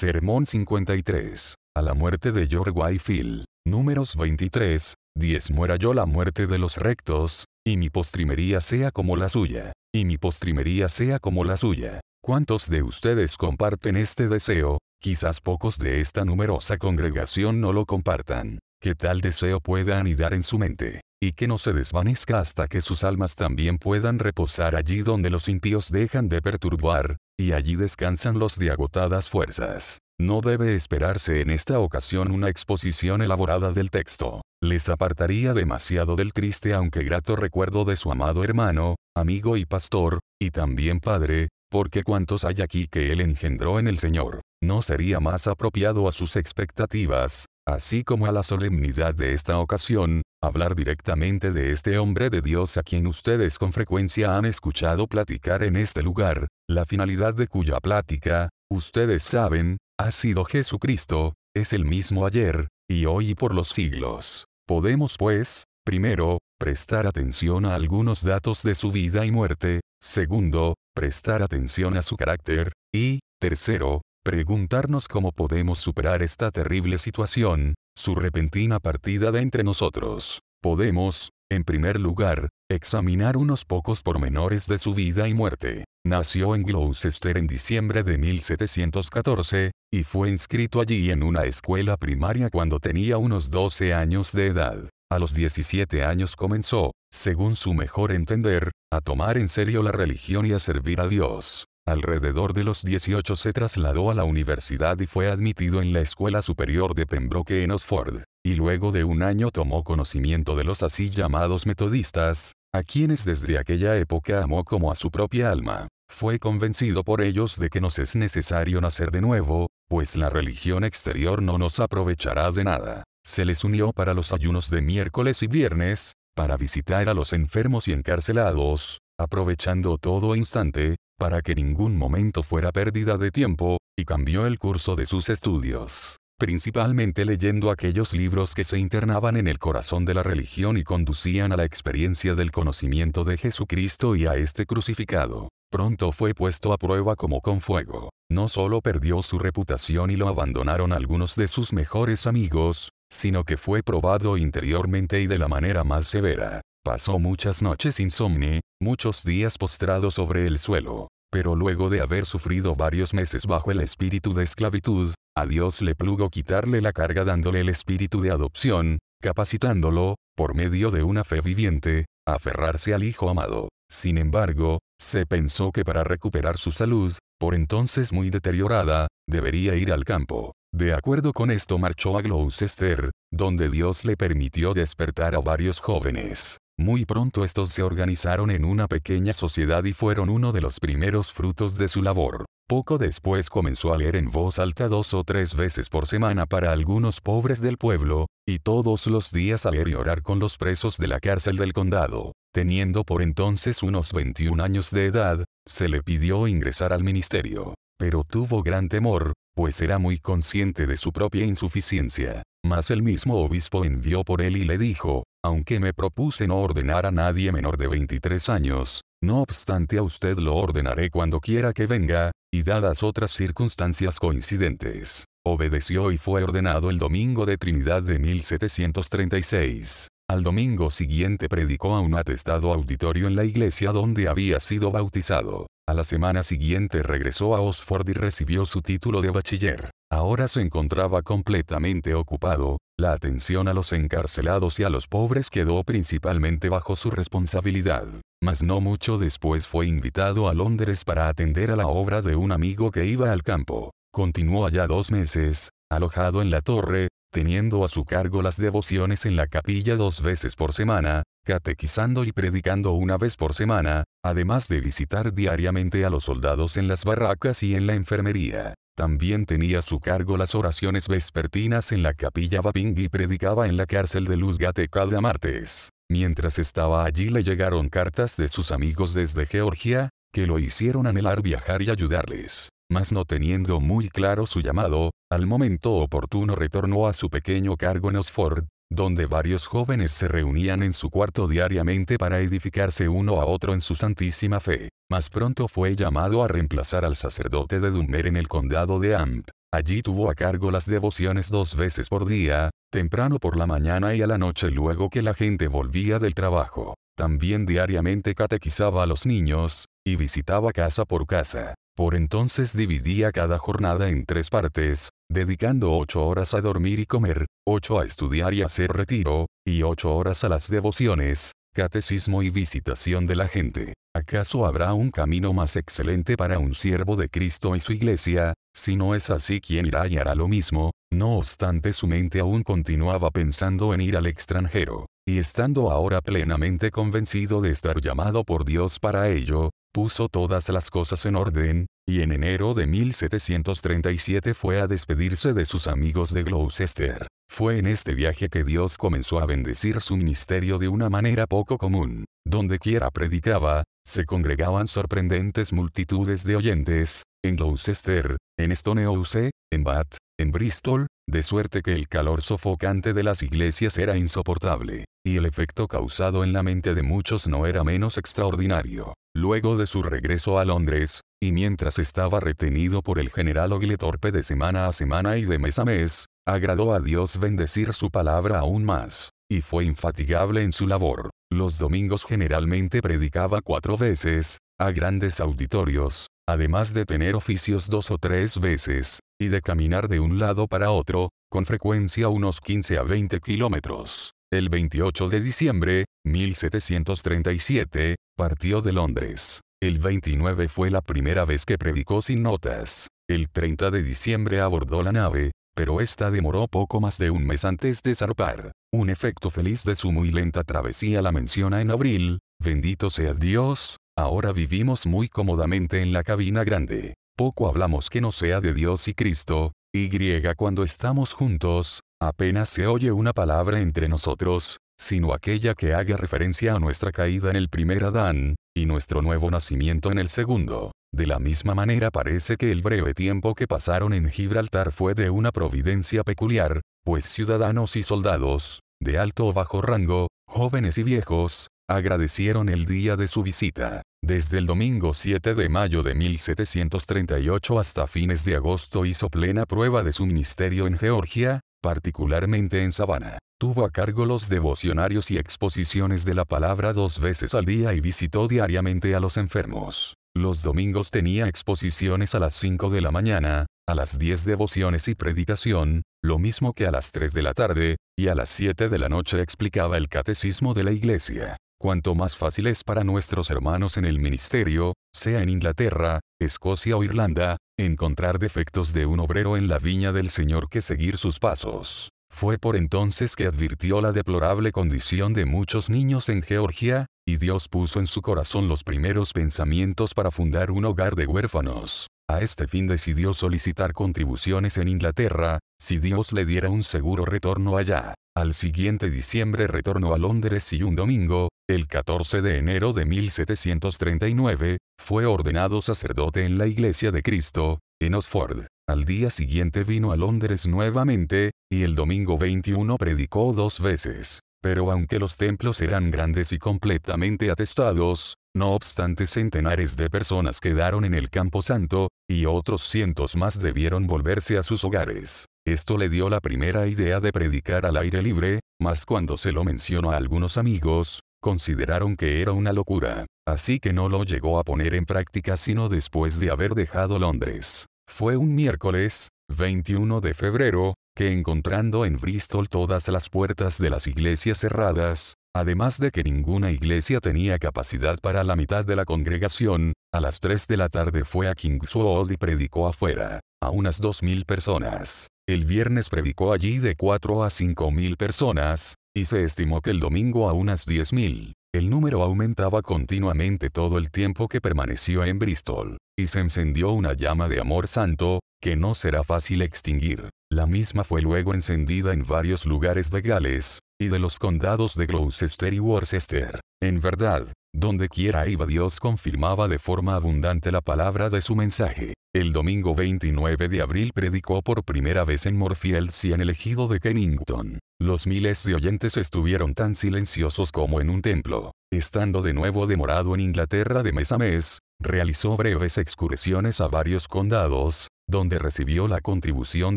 Sermón 53. A la muerte de George Whitefield. Números 23. 10. Muera yo la muerte de los rectos, y mi postrimería sea como la suya, y mi postrimería sea como la suya. ¿Cuántos de ustedes comparten este deseo? Quizás pocos de esta numerosa congregación no lo compartan. Que tal deseo pueda anidar en su mente, y que no se desvanezca hasta que sus almas también puedan reposar allí donde los impíos dejan de perturbar, y allí descansan los de agotadas fuerzas. No debe esperarse en esta ocasión una exposición elaborada del texto. Les apartaría demasiado del triste aunque grato recuerdo de su amado hermano, amigo y pastor, y también padre, porque cuantos hay aquí que él engendró en el Señor, no sería más apropiado a sus expectativas, así como a la solemnidad de esta ocasión, hablar directamente de este hombre de Dios a quien ustedes con frecuencia han escuchado platicar en este lugar, la finalidad de cuya plática, ustedes saben, ha sido Jesucristo, es el mismo ayer, y hoy y por los siglos. Podemos pues, primero, prestar atención a algunos datos de su vida y muerte, segundo, prestar atención a su carácter, y, tercero, preguntarnos cómo podemos superar esta terrible situación, su repentina partida de entre nosotros. Podemos, en primer lugar, examinar unos pocos pormenores de su vida y muerte. Nació en Gloucester en diciembre de 1714, y fue inscrito allí en una escuela primaria cuando tenía unos 12 años de edad. A los 17 años comenzó, según su mejor entender, a tomar en serio la religión y a servir a Dios. Alrededor de los 18 se trasladó a la universidad y fue admitido en la Escuela Superior de Pembroke en Oxford, y luego de un año tomó conocimiento de los así llamados metodistas, a quienes desde aquella época amó como a su propia alma. Fue convencido por ellos de que nos es necesario nacer de nuevo, pues la religión exterior no nos aprovechará de nada. Se les unió para los ayunos de miércoles y viernes, para visitar a los enfermos y encarcelados, aprovechando todo instante, para que ningún momento fuera pérdida de tiempo, y cambió el curso de sus estudios, principalmente leyendo aquellos libros que se internaban en el corazón de la religión y conducían a la experiencia del conocimiento de Jesucristo y a este crucificado. Pronto fue puesto a prueba como con fuego. No solo perdió su reputación y lo abandonaron algunos de sus mejores amigos, sino que fue probado interiormente y de la manera más severa. Pasó muchas noches insomne, muchos días postrado sobre el suelo. Pero luego de haber sufrido varios meses bajo el espíritu de esclavitud, a Dios le plugo quitarle la carga dándole el espíritu de adopción, capacitándolo, por medio de una fe viviente, a aferrarse al Hijo amado. Sin embargo, se pensó que para recuperar su salud, por entonces muy deteriorada, debería ir al campo. De acuerdo con esto marchó a Gloucester, donde Dios le permitió despertar a varios jóvenes. Muy pronto estos se organizaron en una pequeña sociedad y fueron uno de los primeros frutos de su labor. Poco después comenzó a leer en voz alta dos o tres veces por semana para algunos pobres del pueblo, y todos los días a leer y orar con los presos de la cárcel del condado. Teniendo por entonces unos 21 años de edad, se le pidió ingresar al ministerio. Pero tuvo gran temor, pues era muy consciente de su propia insuficiencia. Mas el mismo obispo envió por él y le dijo, aunque me propuse no ordenar a nadie menor de 23 años, no obstante a usted lo ordenaré cuando quiera que venga, y dadas otras circunstancias coincidentes. Obedeció y fue ordenado el domingo de Trinidad de 1736. Al domingo siguiente predicó a un atestado auditorio en la iglesia donde había sido bautizado. A la semana siguiente regresó a Oxford y recibió su título de bachiller. Ahora se encontraba completamente ocupado, la atención a los encarcelados y a los pobres quedó principalmente bajo su responsabilidad. Mas no mucho después fue invitado a Londres para atender a la obra de un amigo que iba al campo. Continuó allá dos meses, alojado en la torre, teniendo a su cargo las devociones en la capilla dos veces por semana, catequizando y predicando una vez por semana, además de visitar diariamente a los soldados en las barracas y en la enfermería. También tenía a su cargo las oraciones vespertinas en la capilla Vaping y predicaba en la cárcel de Luzgate cada martes. Mientras estaba allí le llegaron cartas de sus amigos desde Georgia, que lo hicieron anhelar viajar y ayudarles mas no teniendo muy claro su llamado, al momento oportuno retornó a su pequeño cargo en Oxford, donde varios jóvenes se reunían en su cuarto diariamente para edificarse uno a otro en su santísima fe. Más pronto fue llamado a reemplazar al sacerdote de Dummer en el condado de Amp. Allí tuvo a cargo las devociones dos veces por día, temprano por la mañana y a la noche luego que la gente volvía del trabajo. También diariamente catequizaba a los niños, y visitaba casa por casa. Por entonces dividía cada jornada en tres partes, dedicando ocho horas a dormir y comer, ocho a estudiar y hacer retiro, y ocho horas a las devociones, catecismo y visitación de la gente. ¿Acaso habrá un camino más excelente para un siervo de Cristo y su iglesia? Si no es así, ¿quién irá y hará lo mismo? No obstante, su mente aún continuaba pensando en ir al extranjero. Y estando ahora plenamente convencido de estar llamado por Dios para ello, puso todas las cosas en orden, y en enero de 1737 fue a despedirse de sus amigos de Gloucester. Fue en este viaje que Dios comenzó a bendecir su ministerio de una manera poco común. Donde quiera predicaba, se congregaban sorprendentes multitudes de oyentes, en Gloucester, en Stonehouse, en Bath, en Bristol, de suerte que el calor sofocante de las iglesias era insoportable, y el efecto causado en la mente de muchos no era menos extraordinario. Luego de su regreso a Londres, y mientras estaba retenido por el general Oglethorpe de semana a semana y de mes a mes, agradó a Dios bendecir su palabra aún más, y fue infatigable en su labor. Los domingos generalmente predicaba cuatro veces, a grandes auditorios, además de tener oficios dos o tres veces, y de caminar de un lado para otro, con frecuencia unos 15 a 20 kilómetros. El 28 de diciembre, 1737, partió de Londres. El 29 fue la primera vez que predicó sin notas. El 30 de diciembre abordó la nave, pero esta demoró poco más de un mes antes de zarpar. Un efecto feliz de su muy lenta travesía la menciona en abril, bendito sea Dios, ahora vivimos muy cómodamente en la cabina grande. Poco hablamos que no sea de Dios y Cristo, y cuando estamos juntos, apenas se oye una palabra entre nosotros, sino aquella que haga referencia a nuestra caída en el primer Adán, y nuestro nuevo nacimiento en el segundo. De la misma manera parece que el breve tiempo que pasaron en Gibraltar fue de una providencia peculiar, pues ciudadanos y soldados, de alto o bajo rango, jóvenes y viejos, agradecieron el día de su visita. Desde el domingo 7 de mayo de 1738 hasta fines de agosto hizo plena prueba de su ministerio en Georgia, particularmente en Savannah. Tuvo a cargo los devocionarios y exposiciones de la palabra dos veces al día y visitó diariamente a los enfermos. Los domingos tenía exposiciones a las 5 de la mañana, a las 10 devociones y predicación, lo mismo que a las 3 de la tarde, y a las 7 de la noche explicaba el catecismo de la iglesia. Cuanto más fácil es para nuestros hermanos en el ministerio, sea en Inglaterra, Escocia o Irlanda, encontrar defectos de un obrero en la viña del Señor que seguir sus pasos. Fue por entonces que advirtió la deplorable condición de muchos niños en Georgia, y Dios puso en su corazón los primeros pensamientos para fundar un hogar de huérfanos. A este fin decidió solicitar contribuciones en Inglaterra, si Dios le diera un seguro retorno allá. Al siguiente diciembre retornó a Londres y un domingo, el 14 de enero de 1739, fue ordenado sacerdote en la Iglesia de Cristo, en Oxford. Al día siguiente vino a Londres nuevamente, y el domingo 21 predicó dos veces. Pero aunque los templos eran grandes y completamente atestados, no obstante centenares de personas quedaron en el campo santo, y otros cientos más debieron volverse a sus hogares. Esto le dio la primera idea de predicar al aire libre, mas cuando se lo mencionó a algunos amigos, consideraron que era una locura, así que no lo llegó a poner en práctica sino después de haber dejado Londres. Fue un miércoles, 21 de febrero, que encontrando en Bristol todas las puertas de las iglesias cerradas, además de que ninguna iglesia tenía capacidad para la mitad de la congregación, a las 3 de la tarde fue a Kingswood y predicó afuera, a unas 2.000 personas. El viernes predicó allí de 4 a 5.000 personas, y se estimó que el domingo a unas 10.000. El número aumentaba continuamente todo el tiempo que permaneció en Bristol, y se encendió una llama de amor santo, que no será fácil extinguir. La misma fue luego encendida en varios lugares de Gales, y de los condados de Gloucester y Worcester. En verdad, donde quiera iba Dios confirmaba de forma abundante la palabra de su mensaje. El domingo 29 de abril predicó por primera vez en Moorfields y en el ejido de Kennington. Los miles de oyentes estuvieron tan silenciosos como en un templo. Estando de nuevo demorado en Inglaterra de mes a mes, realizó breves excursiones a varios condados, donde recibió la contribución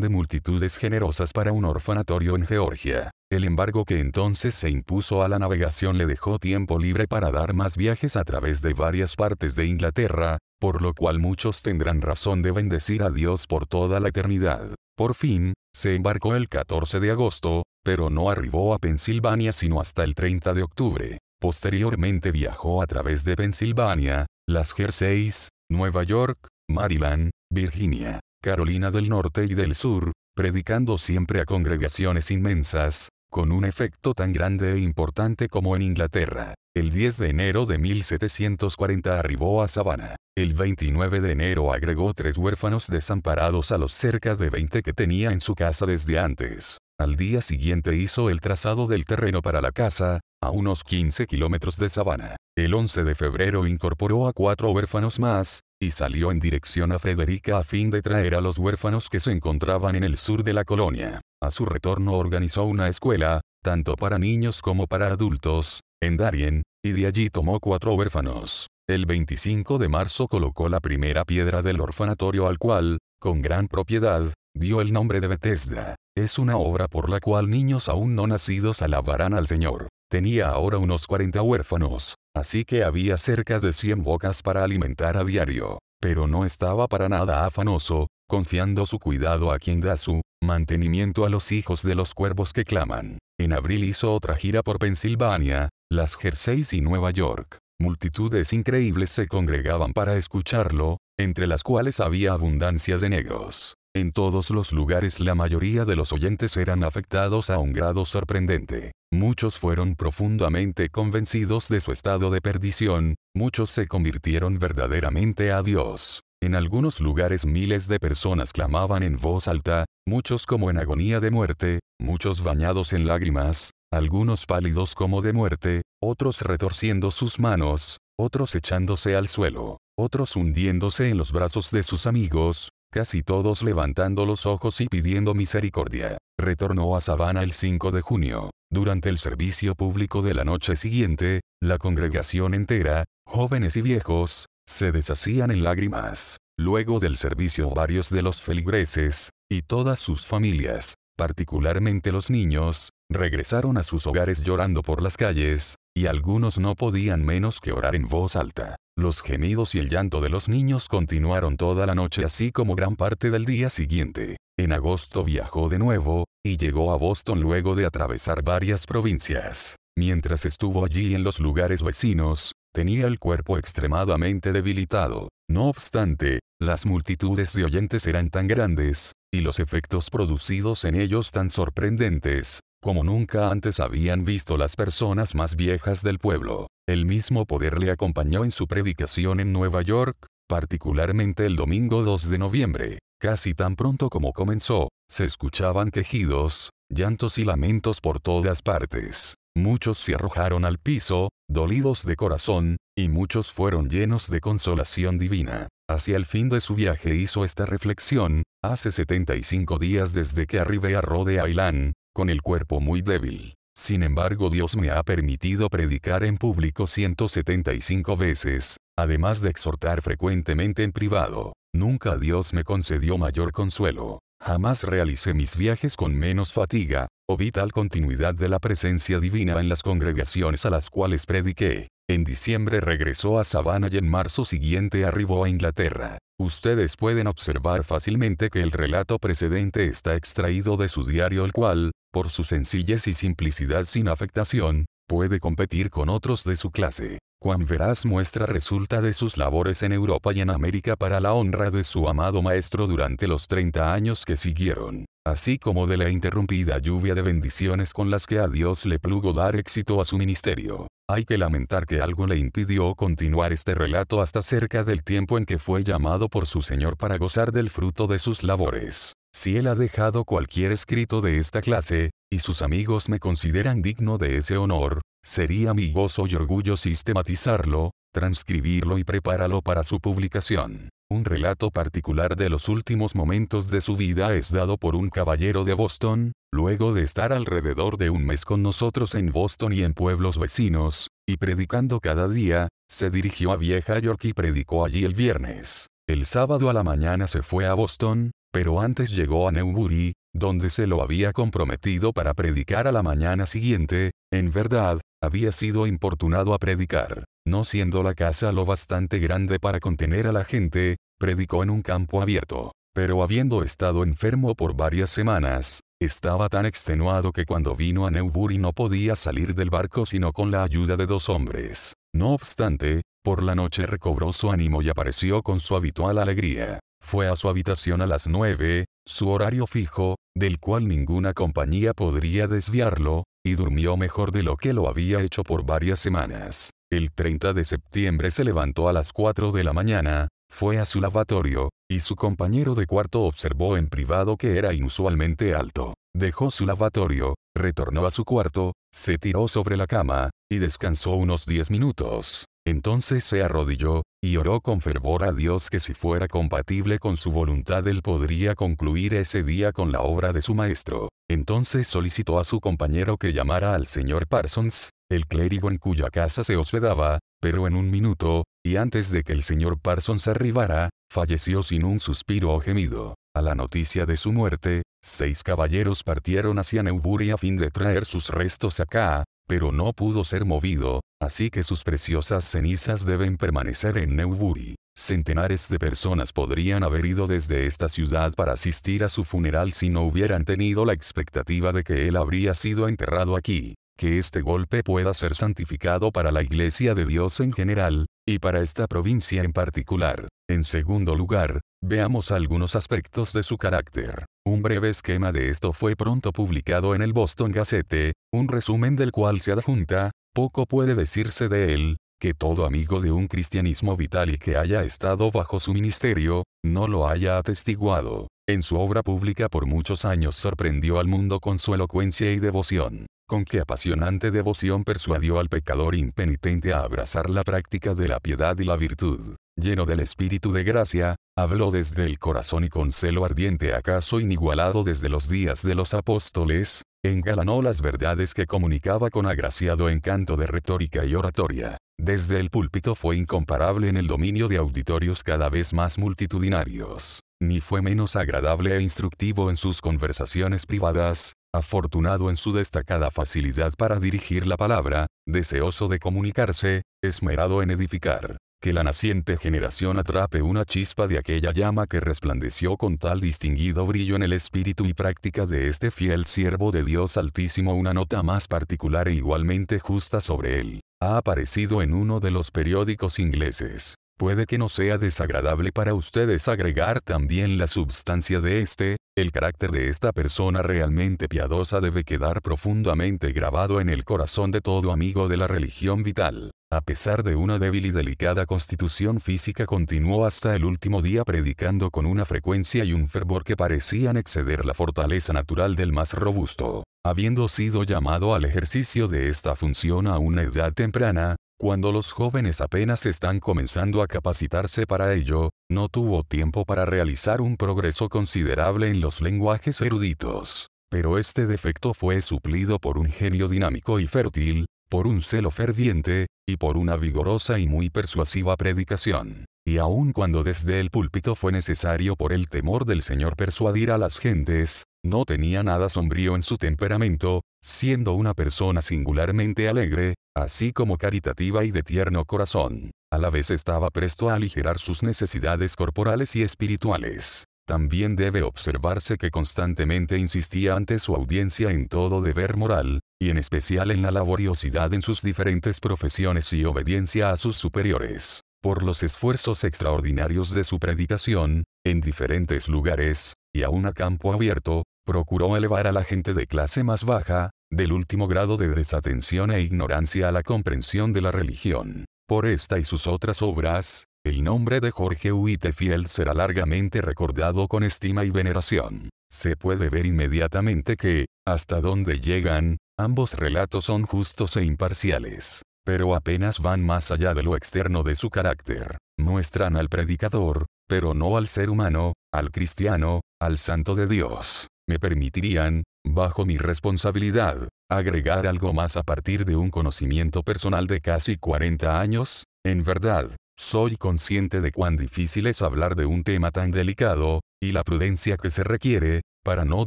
de multitudes generosas para un orfanatorio en Georgia. El embargo que entonces se impuso a la navegación le dejó tiempo libre para dar más viajes a través de varias partes de Inglaterra, por lo cual muchos tendrán razón de bendecir a Dios por toda la eternidad. Por fin, se embarcó el 14 de agosto, pero no arribó a Pensilvania sino hasta el 30 de octubre. Posteriormente viajó a través de Pensilvania, las Jerseys, Nueva York, Maryland, Virginia, Carolina del Norte y del Sur, predicando siempre a congregaciones inmensas, con un efecto tan grande e importante como en Inglaterra. El 10 de enero de 1740 arribó a Savannah. El 29 de enero agregó tres huérfanos desamparados a los cerca de 20 que tenía en su casa desde antes. Al día siguiente hizo el trazado del terreno para la casa, a unos 15 kilómetros de Savannah. El 11 de febrero incorporó a cuatro huérfanos más, y salió en dirección a Frederica a fin de traer a los huérfanos que se encontraban en el sur de la colonia. A su retorno organizó una escuela, tanto para niños como para adultos, en Darien, y de allí tomó cuatro huérfanos. El 25 de marzo colocó la primera piedra del orfanatorio al cual, con gran propiedad, dio el nombre de Bethesda. Es una obra por la cual niños aún no nacidos alabarán al Señor. Tenía ahora unos 40 huérfanos, así que había cerca de 100 bocas para alimentar a diario. Pero no estaba para nada afanoso, confiando su cuidado a quien da su mantenimiento a los hijos de los cuervos que claman. En abril hizo otra gira por Pensilvania, las Jerseys y Nueva York. Multitudes increíbles se congregaban para escucharlo, entre las cuales había abundancias de negros. En todos los lugares la mayoría de los oyentes eran afectados a un grado sorprendente. Muchos fueron profundamente convencidos de su estado de perdición, muchos se convirtieron verdaderamente a Dios. En algunos lugares miles de personas clamaban en voz alta, muchos como en agonía de muerte, muchos bañados en lágrimas, algunos pálidos como de muerte, otros retorciendo sus manos, otros echándose al suelo, otros hundiéndose en los brazos de sus amigos, casi todos levantando los ojos y pidiendo misericordia. Retornó a Savannah el 5 de junio. Durante el servicio público de la noche siguiente, la congregación entera, jóvenes y viejos, se deshacían en lágrimas. Luego del servicio varios de los feligreses, y todas sus familias, particularmente los niños, regresaron a sus hogares llorando por las calles, y algunos no podían menos que orar en voz alta. Los gemidos y el llanto de los niños continuaron toda la noche así como gran parte del día siguiente. En agosto viajó de nuevo, y llegó a Boston luego de atravesar varias provincias. Mientras estuvo allí en los lugares vecinos, tenía el cuerpo extremadamente debilitado. No obstante, las multitudes de oyentes eran tan grandes, y los efectos producidos en ellos tan sorprendentes, como nunca antes habían visto las personas más viejas del pueblo. El mismo poder le acompañó en su predicación en Nueva York, particularmente el domingo 2 de noviembre. Casi tan pronto como comenzó, se escuchaban quejidos, llantos y lamentos por todas partes. Muchos se arrojaron al piso, dolidos de corazón, y muchos fueron llenos de consolación divina. Hacia el fin de su viaje hizo esta reflexión, hace 75 días desde que arribé a Rhode Island, con el cuerpo muy débil. Sin embargo Dios me ha permitido predicar en público 175 veces, además de exhortar frecuentemente en privado. Nunca Dios me concedió mayor consuelo. Jamás realicé mis viajes con menos fatiga, o vital continuidad de la presencia divina en las congregaciones a las cuales prediqué. En diciembre regresó a Savannah y en marzo siguiente arribó a Inglaterra. Ustedes pueden observar fácilmente que el relato precedente está extraído de su diario el cual, por su sencillez y simplicidad sin afectación, puede competir con otros de su clase. Cuán veraz muestra resulta de sus labores en Europa y en América para la honra de su amado maestro durante los 30 años que siguieron, así como de la interrumpida lluvia de bendiciones con las que a Dios le plugo dar éxito a su ministerio. Hay que lamentar que algo le impidió continuar este relato hasta cerca del tiempo en que fue llamado por su Señor para gozar del fruto de sus labores. Si él ha dejado cualquier escrito de esta clase, y sus amigos me consideran digno de ese honor, sería mi gozo y orgullo sistematizarlo, transcribirlo y prepararlo para su publicación. Un relato particular de los últimos momentos de su vida es dado por un caballero de Boston, luego de estar alrededor de un mes con nosotros en Boston y en pueblos vecinos, y predicando cada día, se dirigió a Vieja York y predicó allí el viernes. El sábado a la mañana se fue a Boston, pero antes llegó a Newbury, donde se lo había comprometido para predicar a la mañana siguiente, en verdad, había sido importunado a predicar. No siendo la casa lo bastante grande para contener a la gente, predicó en un campo abierto. Pero habiendo estado enfermo por varias semanas, estaba tan extenuado que cuando vino a Newbury no podía salir del barco sino con la ayuda de dos hombres. No obstante, por la noche recobró su ánimo y apareció con su habitual alegría. Fue a su habitación a las nueve, su horario fijo, del cual ninguna compañía podría desviarlo, y durmió mejor de lo que lo había hecho por varias semanas. El 30 de septiembre se levantó a las 4 de la mañana, fue a su lavatorio, y su compañero de cuarto observó en privado que era inusualmente alto. Dejó su lavatorio, retornó a su cuarto, se tiró sobre la cama, y descansó unos 10 minutos. Entonces se arrodilló, y oró con fervor a Dios que si fuera compatible con su voluntad él podría concluir ese día con la obra de su maestro. Entonces solicitó a su compañero que llamara al señor Parsons, el clérigo en cuya casa se hospedaba, pero en un minuto, y antes de que el señor Parsons arribara, falleció sin un suspiro o gemido. A la noticia de su muerte, seis caballeros partieron hacia Newbury a fin de traer sus restos acá, pero no pudo ser movido, así que sus preciosas cenizas deben permanecer en Newbury. Centenares de personas podrían haber ido desde esta ciudad para asistir a su funeral si no hubieran tenido la expectativa de que él habría sido enterrado aquí. Que este golpe pueda ser santificado para la Iglesia de Dios en general, y para esta provincia en particular. En segundo lugar, veamos algunos aspectos de su carácter. Un breve esquema de esto fue pronto publicado en el Boston Gazette, un resumen del cual se adjunta, poco puede decirse de él, que todo amigo de un cristianismo vital y que haya estado bajo su ministerio, no lo haya atestiguado. En su obra pública por muchos años sorprendió al mundo con su elocuencia y devoción. Con qué apasionante devoción persuadió al pecador impenitente a abrazar la práctica de la piedad y la virtud. Lleno del espíritu de gracia, habló desde el corazón y con celo ardiente acaso inigualado desde los días de los apóstoles, engalanó las verdades que comunicaba con agraciado encanto de retórica y oratoria. Desde el púlpito fue incomparable en el dominio de auditorios cada vez más multitudinarios. Ni fue menos agradable e instructivo en sus conversaciones privadas, afortunado en su destacada facilidad para dirigir la palabra, deseoso de comunicarse, esmerado en edificar. Que la naciente generación atrape una chispa de aquella llama que resplandeció con tal distinguido brillo en el espíritu y práctica de este fiel siervo de Dios Altísimo una nota más particular e igualmente justa sobre él. Ha aparecido en uno de los periódicos ingleses. Puede que no sea desagradable para ustedes agregar también la substancia de este, el carácter de esta persona realmente piadosa debe quedar profundamente grabado en el corazón de todo amigo de la religión vital. A pesar de una débil y delicada constitución física continuó hasta el último día predicando con una frecuencia y un fervor que parecían exceder la fortaleza natural del más robusto. Habiendo sido llamado al ejercicio de esta función a una edad temprana, cuando los jóvenes apenas están comenzando a capacitarse para ello, no tuvo tiempo para realizar un progreso considerable en los lenguajes eruditos. Pero este defecto fue suplido por un genio dinámico y fértil, por un celo ferviente, y por una vigorosa y muy persuasiva predicación. Y aun cuando desde el púlpito fue necesario por el temor del Señor persuadir a las gentes, no tenía nada sombrío en su temperamento, siendo una persona singularmente alegre, así como caritativa y de tierno corazón. A la vez estaba presto a aligerar sus necesidades corporales y espirituales. También debe observarse que constantemente insistía ante su audiencia en todo deber moral, y en especial en la laboriosidad en sus diferentes profesiones y obediencia a sus superiores. Por los esfuerzos extraordinarios de su predicación, en diferentes lugares, y aún a campo abierto, procuró elevar a la gente de clase más baja, del último grado de desatención e ignorancia a la comprensión de la religión. Por esta y sus otras obras, el nombre de Jorge Whitefield será largamente recordado con estima y veneración. Se puede ver inmediatamente que, hasta donde llegan, ambos relatos son justos e imparciales. Pero apenas van más allá de lo externo de su carácter. Muestran al predicador, pero no al ser humano, al cristiano, al santo de Dios. Me permitirían, bajo mi responsabilidad, agregar algo más a partir de un conocimiento personal de casi 40 años, en verdad, soy consciente de cuán difícil es hablar de un tema tan delicado, y la prudencia que se requiere, para no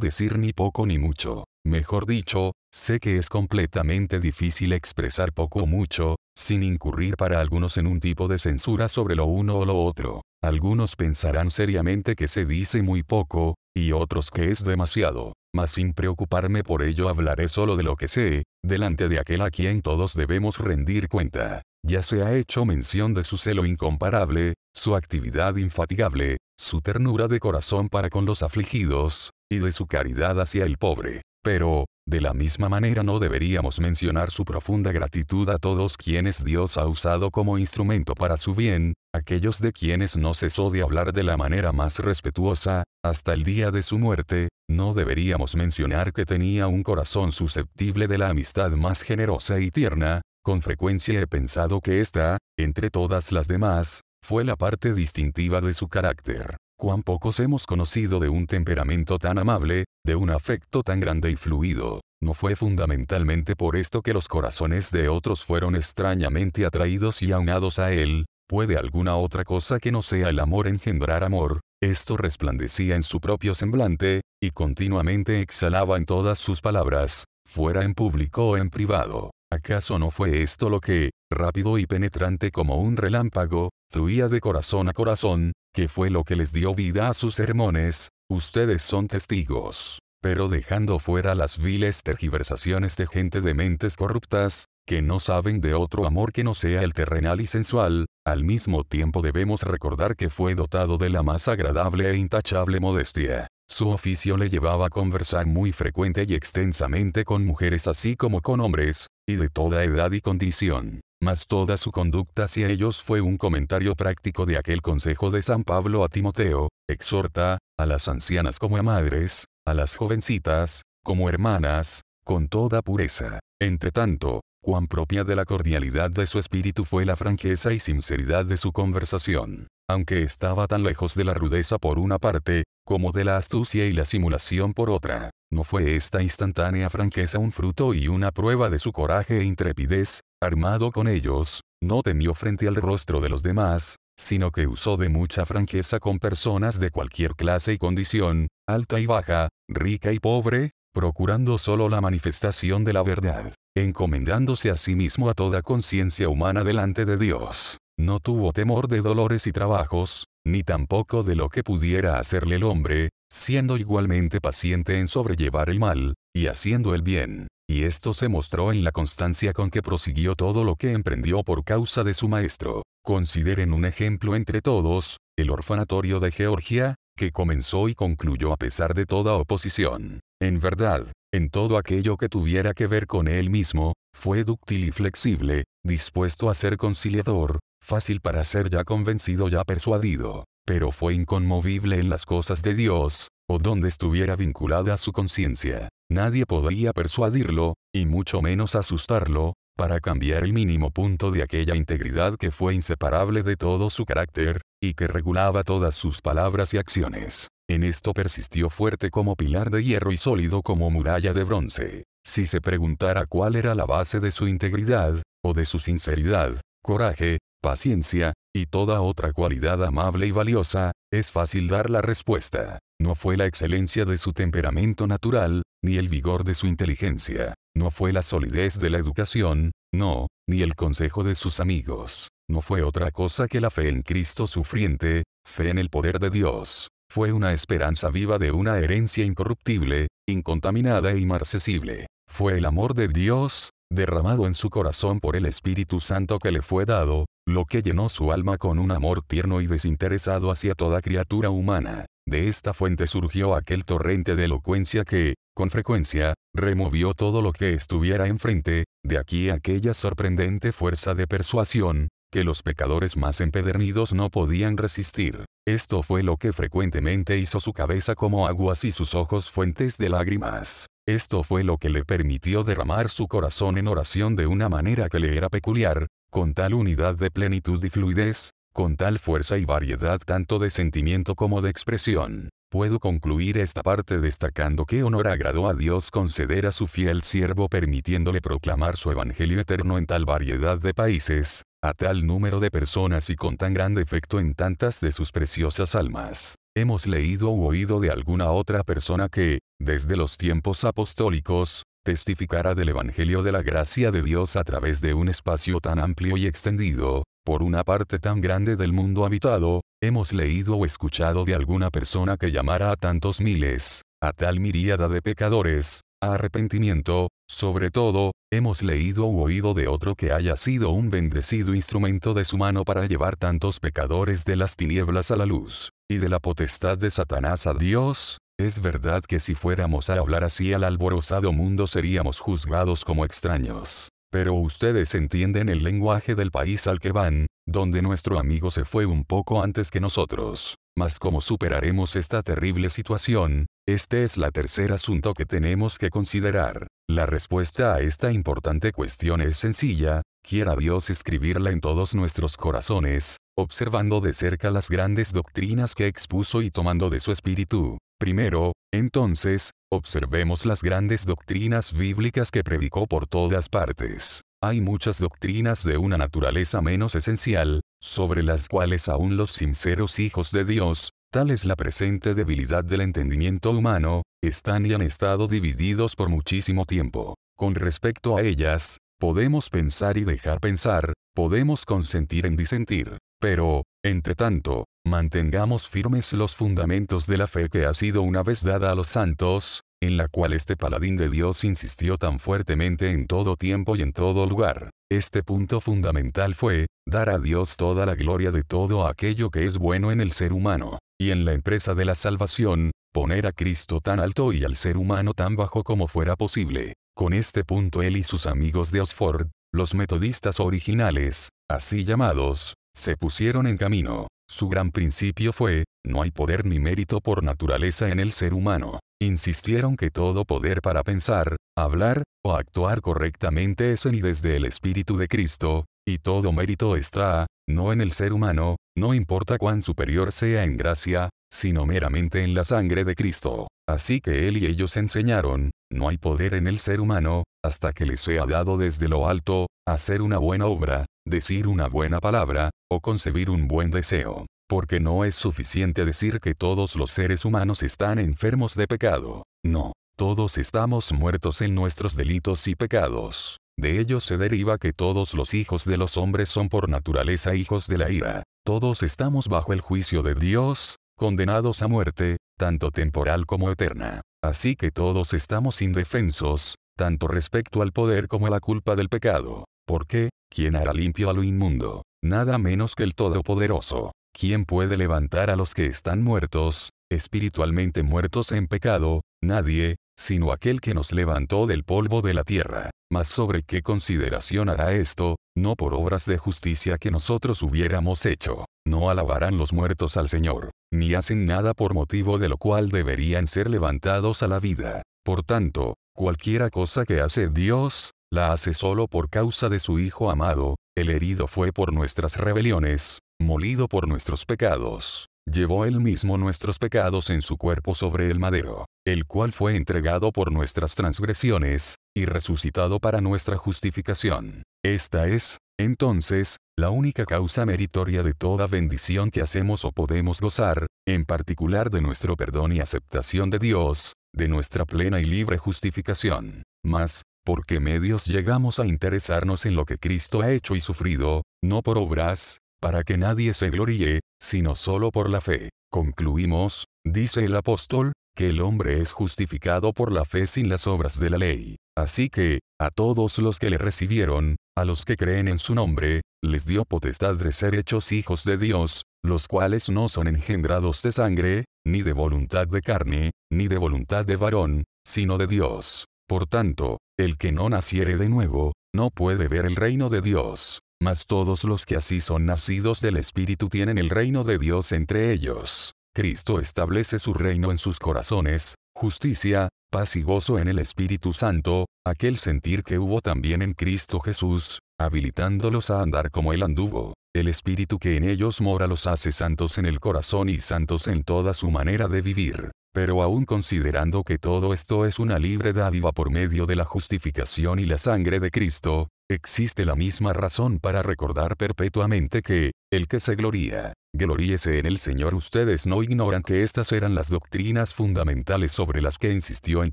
decir ni poco ni mucho. Mejor dicho, sé que es completamente difícil expresar poco o mucho, sin incurrir para algunos en un tipo de censura sobre lo uno o lo otro. Algunos pensarán seriamente que se dice muy poco, y otros que es demasiado. Mas sin preocuparme por ello hablaré solo de lo que sé, delante de aquel a quien todos debemos rendir cuenta. Ya se ha hecho mención de su celo incomparable, su actividad infatigable, su ternura de corazón para con los afligidos, y de su caridad hacia el pobre. Pero, de la misma manera no deberíamos mencionar su profunda gratitud a todos quienes Dios ha usado como instrumento para su bien, aquellos de quienes no cesó de hablar de la manera más respetuosa, hasta el día de su muerte, no deberíamos mencionar que tenía un corazón susceptible de la amistad más generosa y tierna, con frecuencia he pensado que esta, entre todas las demás, fue la parte distintiva de su carácter. Cuán pocos hemos conocido de un temperamento tan amable, de un afecto tan grande y fluido. No fue fundamentalmente por esto que los corazones de otros fueron extrañamente atraídos y aunados a él, puede alguna otra cosa que no sea el amor engendrar amor, esto resplandecía en su propio semblante, y continuamente exhalaba en todas sus palabras, fuera en público o en privado. ¿Acaso no fue esto lo que, rápido y penetrante como un relámpago, fluía de corazón a corazón, que fue lo que les dio vida a sus sermones? Ustedes son testigos. Pero dejando fuera las viles tergiversaciones de gente de mentes corruptas, que no saben de otro amor que no sea el terrenal y sensual, al mismo tiempo debemos recordar que fue dotado de la más agradable e intachable modestia. Su oficio le llevaba a conversar muy frecuente y extensamente con mujeres así como con hombres, y de toda edad y condición. Mas toda su conducta hacia ellos fue un comentario práctico de aquel consejo de San Pablo a Timoteo, exhorta, a las ancianas como a madres, a las jovencitas, como hermanas, con toda pureza. Entre tanto, cuán propia de la cordialidad de su espíritu fue la franqueza y sinceridad de su conversación. Aunque estaba tan lejos de la rudeza por una parte, como de la astucia y la simulación por otra. ¿No fue esta instantánea franqueza un fruto y una prueba de su coraje e intrepidez? Armado con ellos, no temió frente al rostro de los demás, sino que usó de mucha franqueza con personas de cualquier clase y condición, alta y baja, rica y pobre, procurando solo la manifestación de la verdad, encomendándose a sí mismo a toda conciencia humana delante de Dios. No tuvo temor de dolores y trabajos, ni tampoco de lo que pudiera hacerle el hombre, siendo igualmente paciente en sobrellevar el mal, y haciendo el bien. Y esto se mostró en la constancia con que prosiguió todo lo que emprendió por causa de su maestro. Consideren un ejemplo entre todos, el orfanatorio de Georgia, que comenzó y concluyó a pesar de toda oposición. En verdad, en todo aquello que tuviera que ver con él mismo, fue dúctil y flexible, dispuesto a ser conciliador, fácil para ser ya convencido ya persuadido, pero fue inconmovible en las cosas de Dios, o donde estuviera vinculada a su conciencia. Nadie podría persuadirlo, y mucho menos asustarlo, para cambiar el mínimo punto de aquella integridad que fue inseparable de todo su carácter, y que regulaba todas sus palabras y acciones. En esto persistió fuerte como pilar de hierro y sólido como muralla de bronce. Si se preguntara cuál era la base de su integridad, o de su sinceridad, coraje, paciencia, y toda otra cualidad amable y valiosa, es fácil dar la respuesta. No fue la excelencia de su temperamento natural, ni el vigor de su inteligencia, no fue la solidez de la educación, no, ni el consejo de sus amigos, no fue otra cosa que la fe en Cristo sufriente, fe en el poder de Dios. Fue una esperanza viva de una herencia incorruptible, incontaminada e inmarcesible. Fue el amor de Dios, derramado en su corazón por el Espíritu Santo que le fue dado, lo que llenó su alma con un amor tierno y desinteresado hacia toda criatura humana. De esta fuente surgió aquel torrente de elocuencia que, con frecuencia, removió todo lo que estuviera enfrente, de aquí aquella sorprendente fuerza de persuasión, que los pecadores más empedernidos no podían resistir. Esto fue lo que frecuentemente hizo su cabeza como aguas y sus ojos fuentes de lágrimas. Esto fue lo que le permitió derramar su corazón en oración de una manera que le era peculiar, con tal unidad de plenitud y fluidez, con tal fuerza y variedad tanto de sentimiento como de expresión. Puedo concluir esta parte destacando que honor agradó a Dios conceder a su fiel siervo permitiéndole proclamar su evangelio eterno en tal variedad de países, a tal número de personas y con tan grande efecto en tantas de sus preciosas almas. Hemos leído u oído de alguna otra persona que, desde los tiempos apostólicos, testificara del Evangelio de la gracia de Dios a través de un espacio tan amplio y extendido, por una parte tan grande del mundo habitado, hemos leído o escuchado de alguna persona que llamara a tantos miles, a tal miríada de pecadores, a arrepentimiento, sobre todo, hemos leído u oído de otro que haya sido un bendecido instrumento de su mano para llevar tantos pecadores de las tinieblas a la luz, y de la potestad de Satanás a Dios, es verdad que si fuéramos a hablar así al alborozado mundo seríamos juzgados como extraños. Pero ustedes entienden el lenguaje del país al que van, donde nuestro amigo se fue un poco antes que nosotros. Mas cómo superaremos esta terrible situación, este es la tercer asunto que tenemos que considerar. La respuesta a esta importante cuestión es sencilla, quiera Dios escribirla en todos nuestros corazones, observando de cerca las grandes doctrinas que expuso y tomando de su espíritu. Primero, entonces, observemos las grandes doctrinas bíblicas que predicó por todas partes. Hay muchas doctrinas de una naturaleza menos esencial, sobre las cuales aún los sinceros hijos de Dios, tal es la presente debilidad del entendimiento humano, están y han estado divididos por muchísimo tiempo. Con respecto a ellas, podemos pensar y dejar pensar, podemos consentir en disentir. Pero, entre tanto, mantengamos firmes los fundamentos de la fe que ha sido una vez dada a los santos, en la cual este paladín de Dios insistió tan fuertemente en todo tiempo y en todo lugar. Este punto fundamental fue, dar a Dios toda la gloria de todo aquello que es bueno en el ser humano, y en la empresa de la salvación, poner a Cristo tan alto y al ser humano tan bajo como fuera posible. Con este punto él y sus amigos de Oxford, los metodistas originales, así llamados, se pusieron en camino. Su gran principio fue, no hay poder ni mérito por naturaleza en el ser humano. Insistieron que todo poder para pensar, hablar, o actuar correctamente es en y desde el Espíritu de Cristo, y todo mérito está, no en el ser humano, no importa cuán superior sea en gracia, sino meramente en la sangre de Cristo. Así que él y ellos enseñaron, no hay poder en el ser humano, hasta que le sea dado desde lo alto, hacer una buena obra, decir una buena palabra, o concebir un buen deseo. Porque no es suficiente decir que todos los seres humanos están enfermos de pecado. No, todos estamos muertos en nuestros delitos y pecados. De ello se deriva que todos los hijos de los hombres son por naturaleza hijos de la ira. Todos estamos bajo el juicio de Dios, condenados a muerte, tanto temporal como eterna. Así que todos estamos indefensos, tanto respecto al poder como a la culpa del pecado. ¿Por qué? ¿Quién hará limpio a lo inmundo? Nada menos que el Todopoderoso. ¿Quién puede levantar a los que están muertos, espiritualmente muertos en pecado? Nadie, sino aquel que nos levantó del polvo de la tierra. Mas sobre qué consideración hará esto, no por obras de justicia que nosotros hubiéramos hecho. No alabarán los muertos al Señor, ni hacen nada por motivo de lo cual deberían ser levantados a la vida. Por tanto, cualquiera cosa que hace Dios, la hace solo por causa de su Hijo amado, el herido fue por nuestras rebeliones, molido por nuestros pecados, llevó él mismo nuestros pecados en su cuerpo sobre el madero, el cual fue entregado por nuestras transgresiones, y resucitado para nuestra justificación. Esta es, entonces, la única causa meritoria de toda bendición que hacemos o podemos gozar, en particular de nuestro perdón y aceptación de Dios, de nuestra plena y libre justificación. Mas, ¿por qué medios llegamos a interesarnos en lo que Cristo ha hecho y sufrido, no por obras, para que nadie se gloríe, sino solo por la fe. Concluimos, dice el apóstol, que el hombre es justificado por la fe sin las obras de la ley. Así que, a todos los que le recibieron, a los que creen en su nombre, les dio potestad de ser hechos hijos de Dios, los cuales no son engendrados de sangre, ni de voluntad de carne, ni de voluntad de varón, sino de Dios. Por tanto, el que no naciere de nuevo, no puede ver el reino de Dios. Mas todos los que así son nacidos del Espíritu tienen el reino de Dios entre ellos. Cristo establece su reino en sus corazones, justicia, paz y gozo en el Espíritu Santo, aquel sentir que hubo también en Cristo Jesús, habilitándolos a andar como Él anduvo. el espíritu que en ellos mora los hace santos en el corazón y santos en toda su manera de vivir. Pero aún considerando que todo esto es una libre dádiva por medio de la justificación y la sangre de Cristo, existe la misma razón para recordar perpetuamente que, el que se gloría, gloríese en el Señor. Ustedes no ignoran que estas eran las doctrinas fundamentales sobre las que insistió en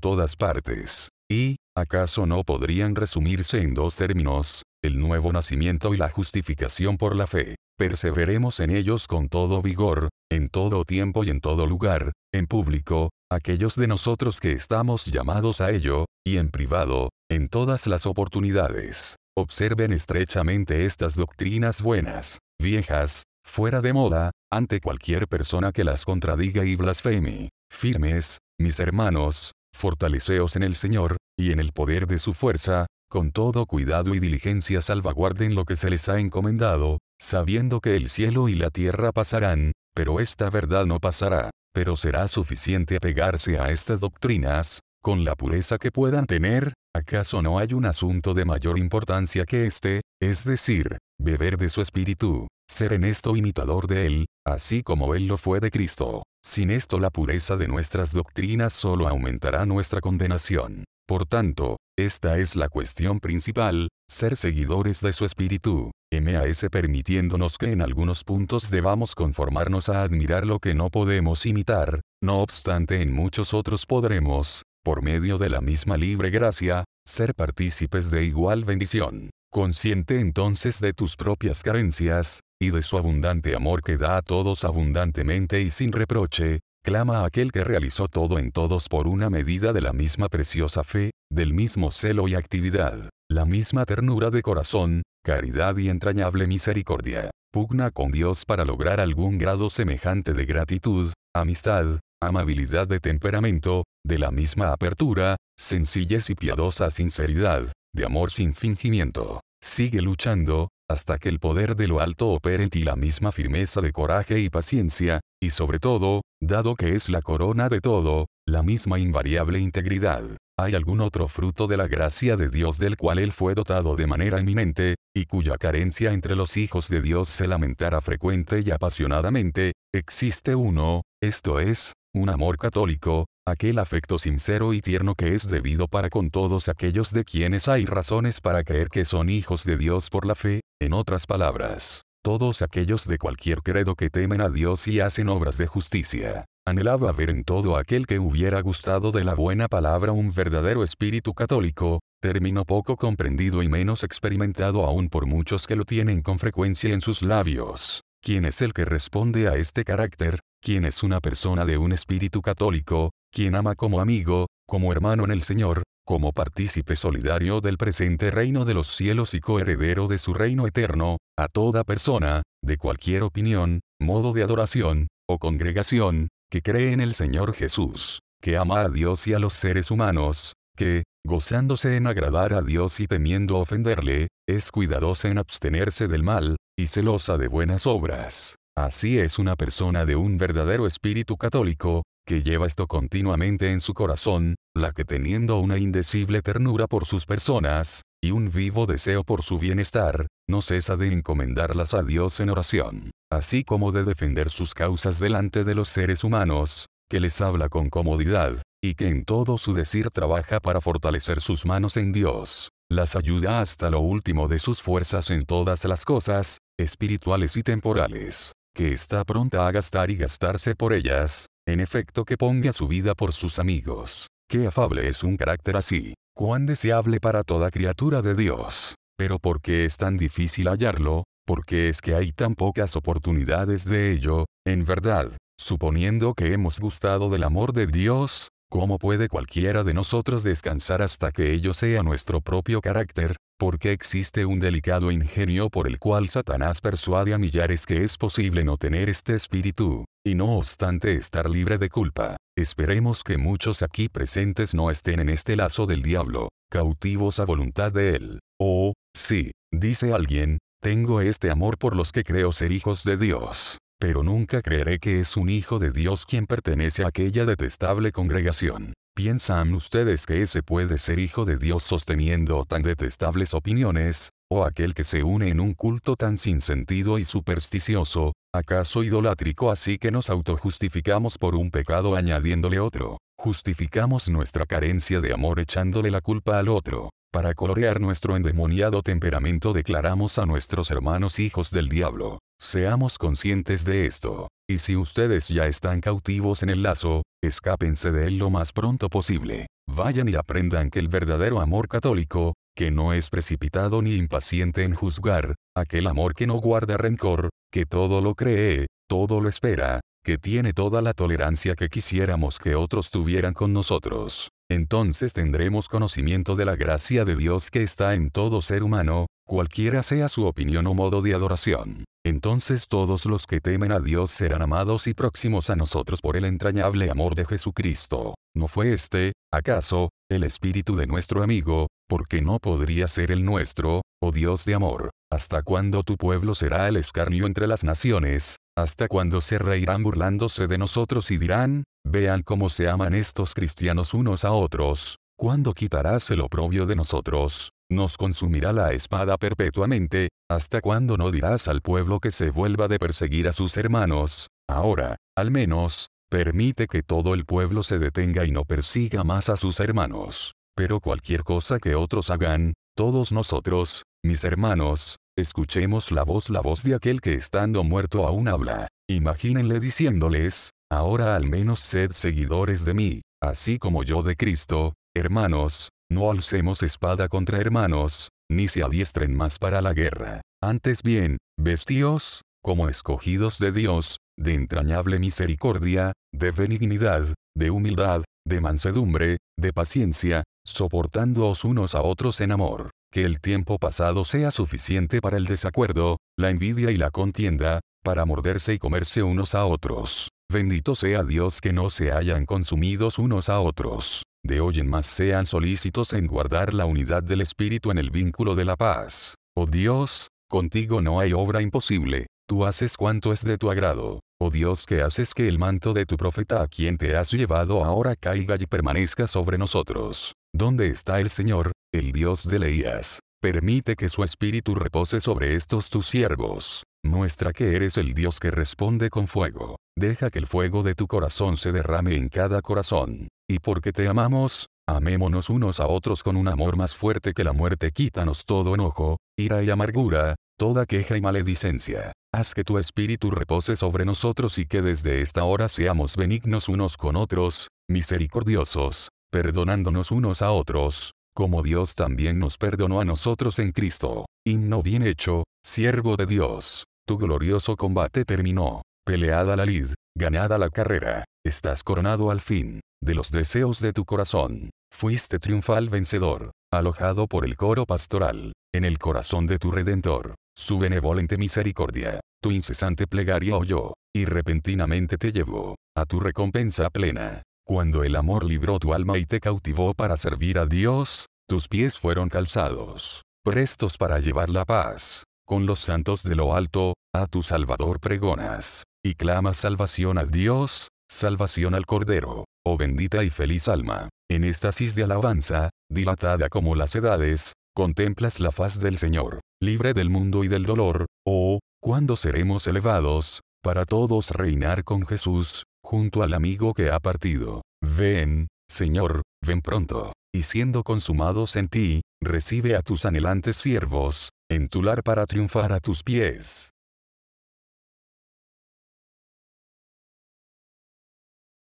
todas partes. ¿Y, acaso no podrían resumirse en dos términos, el nuevo nacimiento y la justificación por la fe? Perseveremos en ellos con todo vigor, en todo tiempo y en todo lugar, en público, aquellos de nosotros que estamos llamados a ello, y en privado, en todas las oportunidades. Observen estrechamente estas doctrinas buenas, viejas, fuera de moda, ante cualquier persona que las contradiga y blasfeme. Firmes, mis hermanos, fortaleceos en el Señor, y en el poder de su fuerza, con todo cuidado y diligencia salvaguarden lo que se les ha encomendado, sabiendo que el cielo y la tierra pasarán, pero esta verdad no pasará, pero será suficiente apegarse a estas doctrinas, con la pureza que puedan tener, ¿acaso no hay un asunto de mayor importancia que este, es decir, beber de su espíritu, ser en esto imitador de él, así como él lo fue de Cristo? Sin esto la pureza de nuestras doctrinas solo aumentará nuestra condenación. Por tanto, esta es la cuestión principal, ser seguidores de su espíritu. MAS permitiéndonos que en algunos puntos debamos conformarnos a admirar lo que no podemos imitar, no obstante en muchos otros podremos, por medio de la misma libre gracia, ser partícipes de igual bendición. Consciente entonces de tus propias carencias, y de su abundante amor que da a todos abundantemente y sin reproche, clama a aquel que realizó todo en todos por una medida de la misma preciosa fe, del mismo celo y actividad, la misma ternura de corazón, caridad y entrañable misericordia. Pugna con Dios para lograr algún grado semejante de gratitud, amistad, amabilidad de temperamento, de la misma apertura, sencillez y piadosa sinceridad, de amor sin fingimiento. Sigue luchando, hasta que el poder de lo alto opere en ti la misma firmeza de coraje y paciencia, y sobre todo, dado que es la corona de todo, la misma invariable integridad. ¿Hay algún otro fruto de la gracia de Dios del cual él fue dotado de manera eminente, y cuya carencia entre los hijos de Dios se lamentara frecuente y apasionadamente? Existe uno, esto es, un amor católico, aquel afecto sincero y tierno que es debido para con todos aquellos de quienes hay razones para creer que son hijos de Dios por la fe, en otras palabras, todos aquellos de cualquier credo que temen a Dios y hacen obras de justicia. Anhelaba ver en todo aquel que hubiera gustado de la buena palabra un verdadero espíritu católico, término poco comprendido y menos experimentado aún por muchos que lo tienen con frecuencia en sus labios. ¿Quién es el que responde a este carácter? ¿Quién es una persona de un espíritu católico? ¿Quién ama como amigo, como hermano en el Señor, como partícipe solidario del presente reino de los cielos y coheredero de su reino eterno, a toda persona, de cualquier opinión, modo de adoración, o congregación, que cree en el Señor Jesús, que ama a Dios y a los seres humanos, que, gozándose en agradar a Dios y temiendo ofenderle, es cuidadosa en abstenerse del mal, y celosa de buenas obras. Así es una persona de un verdadero espíritu católico, que lleva esto continuamente en su corazón, la que teniendo una indecible ternura por sus personas, y un vivo deseo por su bienestar, no cesa de encomendarlas a Dios en oración, así como de defender sus causas delante de los seres humanos, que les habla con comodidad, y que en todo su decir trabaja para fortalecer sus manos en Dios, las ayuda hasta lo último de sus fuerzas en todas las cosas, espirituales y temporales, que está pronta a gastar y gastarse por ellas, en efecto que ponga su vida por sus amigos. Qué afable es un carácter así, cuán deseable para toda criatura de Dios. Pero ¿por qué es tan difícil hallarlo? Porque es que hay tan pocas oportunidades de ello, en verdad, suponiendo que hemos gustado del amor de Dios, ¿Cómo puede cualquiera de nosotros descansar hasta que ello sea nuestro propio carácter? Porque existe un delicado ingenio por el cual Satanás persuade a millares que es posible no tener este espíritu, y no obstante estar libre de culpa. Esperemos que muchos aquí presentes no estén en este lazo del diablo, cautivos a voluntad de él. Oh, sí, dice alguien, tengo este amor por los que creo ser hijos de Dios pero nunca creeré que es un hijo de Dios quien pertenece a aquella detestable congregación. ¿Piensan ustedes que ese puede ser hijo de Dios sosteniendo tan detestables opiniones? o aquel que se une en un culto tan sin sentido y supersticioso, acaso idolátrico así que nos autojustificamos por un pecado añadiéndole otro, justificamos nuestra carencia de amor echándole la culpa al otro. Para colorear nuestro endemoniado temperamento declaramos a nuestros hermanos hijos del diablo. Seamos conscientes de esto. Y si ustedes ya están cautivos en el lazo, escápense de él lo más pronto posible. Vayan y aprendan que el verdadero amor católico, que no es precipitado ni impaciente en juzgar, aquel amor que no guarda rencor, que todo lo cree, todo lo espera, que tiene toda la tolerancia que quisiéramos que otros tuvieran con nosotros. Entonces tendremos conocimiento de la gracia de Dios que está en todo ser humano, cualquiera sea su opinión o modo de adoración. Entonces todos los que temen a Dios serán amados y próximos a nosotros por el entrañable amor de Jesucristo. ¿No fue este, acaso, el espíritu de nuestro amigo, porque no podría ser el nuestro, oh Dios de amor? ¿Hasta cuándo tu pueblo será el escarnio entre las naciones? ¿Hasta cuándo se reirán burlándose de nosotros y dirán, vean cómo se aman estos cristianos unos a otros? ¿Cuándo quitarás el oprobio de nosotros? Nos consumirá la espada perpetuamente, ¿hasta cuándo no dirás al pueblo que se vuelva de perseguir a sus hermanos? Ahora, al menos, permite que todo el pueblo se detenga y no persiga más a sus hermanos. Pero cualquier cosa que otros hagan, todos nosotros, mis hermanos, escuchemos la voz la voz de aquel que estando muerto aún habla. Imagínenle diciéndoles, ahora al menos sed seguidores de mí, así como yo de Cristo, hermanos, no alcemos espada contra hermanos, ni se adiestren más para la guerra. Antes bien, vestíos, como escogidos de Dios, de entrañable misericordia, de benignidad, de humildad, de mansedumbre, de paciencia, soportándoos unos a otros en amor. Que el tiempo pasado sea suficiente para el desacuerdo, la envidia y la contienda, para morderse y comerse unos a otros. Bendito sea Dios que no se hayan consumidos unos a otros de hoy en más sean solícitos en guardar la unidad del Espíritu en el vínculo de la paz. Oh Dios, contigo no hay obra imposible, tú haces cuanto es de tu agrado. Oh Dios que haces que el manto de tu profeta a quien te has llevado ahora caiga y permanezca sobre nosotros. ¿Dónde está el Señor, el Dios de Leías? Permite que su espíritu repose sobre estos tus siervos. Muestra que eres el Dios que responde con fuego. Deja que el fuego de tu corazón se derrame en cada corazón. Y porque te amamos, amémonos unos a otros con un amor más fuerte que la muerte. Quítanos todo enojo, ira y amargura, toda queja y maledicencia. Haz que tu espíritu repose sobre nosotros y que desde esta hora seamos benignos unos con otros, misericordiosos, perdonándonos unos a otros, como Dios también nos perdonó a nosotros en Cristo. Himno bien hecho, siervo de Dios. Tu glorioso combate terminó. Peleada la lid, ganada la carrera, estás coronado al fin de los deseos de tu corazón. Fuiste triunfal vencedor, alojado por el coro pastoral, en el corazón de tu Redentor. Su benevolente misericordia, tu incesante plegaria oyó, y repentinamente te llevó, a tu recompensa plena. Cuando el amor libró tu alma y te cautivó para servir a Dios, tus pies fueron calzados, prestos para llevar la paz. Con los santos de lo alto, a tu Salvador pregonas, y clamas salvación al Dios, salvación al Cordero, oh bendita y feliz alma. En éxtasis de alabanza, dilatada como las edades, contemplas la faz del Señor, libre del mundo y del dolor, oh, ¿cuándo seremos elevados, para todos reinar con Jesús, junto al amigo que ha partido? Ven, Señor, ven pronto, y siendo consumados en ti, recibe a tus anhelantes siervos, en tu lar para triunfar a tus pies.